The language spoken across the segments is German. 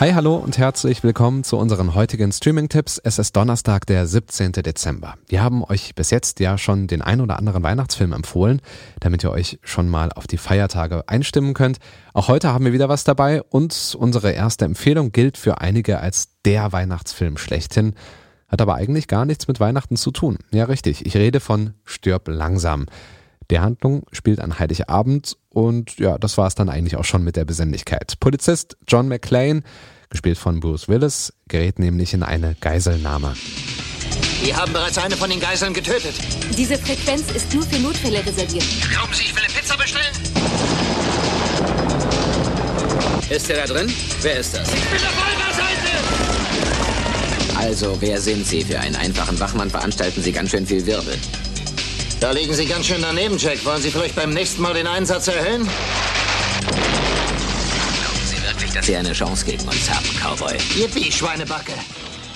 Hi, hallo und herzlich willkommen zu unseren heutigen Streaming-Tipps. Es ist Donnerstag, der 17. Dezember. Wir haben euch bis jetzt ja schon den ein oder anderen Weihnachtsfilm empfohlen, damit ihr euch schon mal auf die Feiertage einstimmen könnt. Auch heute haben wir wieder was dabei und unsere erste Empfehlung gilt für einige als der Weihnachtsfilm schlechthin, hat aber eigentlich gar nichts mit Weihnachten zu tun. Ja, richtig. Ich rede von Stirb langsam. Die Handlung spielt an Heiligabend und ja, das war es dann eigentlich auch schon mit der Besinnlichkeit. Polizist John McClane gespielt von Bruce Willis, gerät nämlich in eine Geiselnahme. Wir haben bereits eine von den Geiseln getötet. Diese Frequenz ist nur für Notfälle reserviert. Glauben Sie, ich will eine Pizza bestellen? Ist er da drin? Wer ist das? Ich bin der Feuerwehrseite! Also, wer sind Sie? Für einen einfachen Wachmann veranstalten Sie ganz schön viel Wirbel. Da liegen Sie ganz schön daneben, Jack. Wollen Sie vielleicht beim nächsten Mal den Einsatz erhöhen? dass Sie eine Chance gegen uns haben, Cowboy. Yippie, Schweinebacke.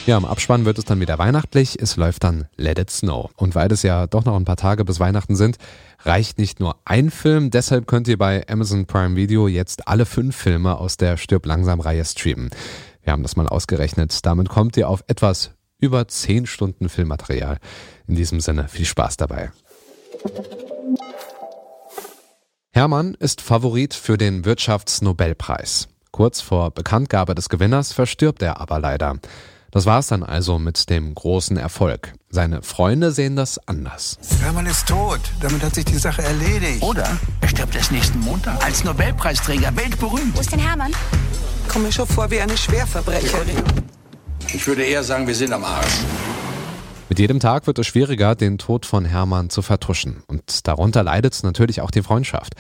Ja, im Abspann wird es dann wieder weihnachtlich. Es läuft dann Let It Snow. Und weil es ja doch noch ein paar Tage bis Weihnachten sind, reicht nicht nur ein Film. Deshalb könnt ihr bei Amazon Prime Video jetzt alle fünf Filme aus der Stirb langsam Reihe streamen. Wir haben das mal ausgerechnet. Damit kommt ihr auf etwas über zehn Stunden Filmmaterial. In diesem Sinne viel Spaß dabei. Hermann ist Favorit für den Wirtschaftsnobelpreis. Kurz vor Bekanntgabe des Gewinners verstirbt er aber leider. Das war's dann also mit dem großen Erfolg. Seine Freunde sehen das anders. Hermann ist tot. Damit hat sich die Sache erledigt. Oder er stirbt erst nächsten Montag. Als Nobelpreisträger, weltberühmt. Wo ist denn Hermann? Komme mir schon vor wie eine Schwerverbrecherin. Ich würde eher sagen, wir sind am Arsch. Mit jedem Tag wird es schwieriger, den Tod von Hermann zu vertuschen. Und darunter leidet natürlich auch die Freundschaft.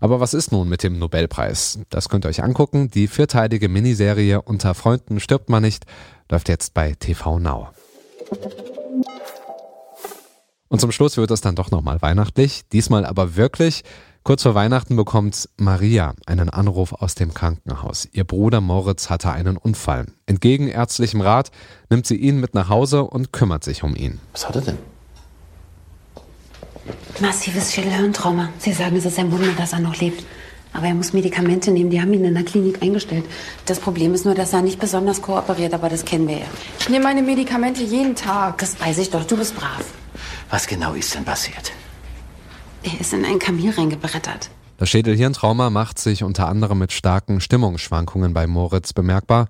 Aber was ist nun mit dem Nobelpreis? Das könnt ihr euch angucken. Die vierteilige Miniserie Unter Freunden stirbt man nicht läuft jetzt bei TV Now. Und zum Schluss wird es dann doch nochmal weihnachtlich, diesmal aber wirklich. Kurz vor Weihnachten bekommt Maria einen Anruf aus dem Krankenhaus. Ihr Bruder Moritz hatte einen Unfall. Entgegen ärztlichem Rat nimmt sie ihn mit nach Hause und kümmert sich um ihn. Was hat er denn? Massives Schädelhirntrauma. Sie sagen, es ist ein Wunder, dass er noch lebt. Aber er muss Medikamente nehmen, die haben ihn in der Klinik eingestellt. Das Problem ist nur, dass er nicht besonders kooperiert, aber das kennen wir ja. Ich nehme meine Medikamente jeden Tag. Das weiß ich doch, du bist brav. Was genau ist denn passiert? Er ist in ein Kamel reingebrettert. Das Schädelhirntrauma macht sich unter anderem mit starken Stimmungsschwankungen bei Moritz bemerkbar.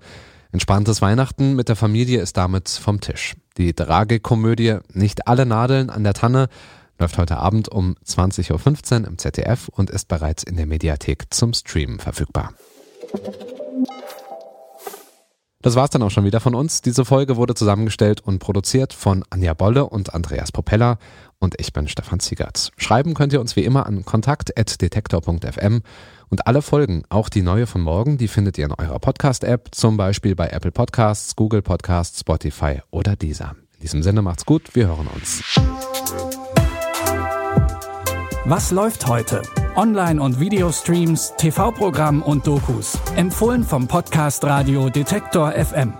Entspanntes Weihnachten mit der Familie ist damit vom Tisch. Die Tragikomödie Nicht alle Nadeln an der Tanne läuft heute Abend um 20.15 Uhr im ZDF und ist bereits in der Mediathek zum Streamen verfügbar. Das war's dann auch schon wieder von uns. Diese Folge wurde zusammengestellt und produziert von Anja Bolle und Andreas Propeller und ich bin Stefan Ziegert. Schreiben könnt ihr uns wie immer an kontakt.detektor.fm und alle Folgen, auch die neue von morgen, die findet ihr in eurer Podcast-App, zum Beispiel bei Apple Podcasts, Google Podcasts, Spotify oder dieser. In diesem Sinne macht's gut, wir hören uns. Was läuft heute? Online- und Videostreams, TV-Programm und Dokus. Empfohlen vom Podcast Radio Detektor FM.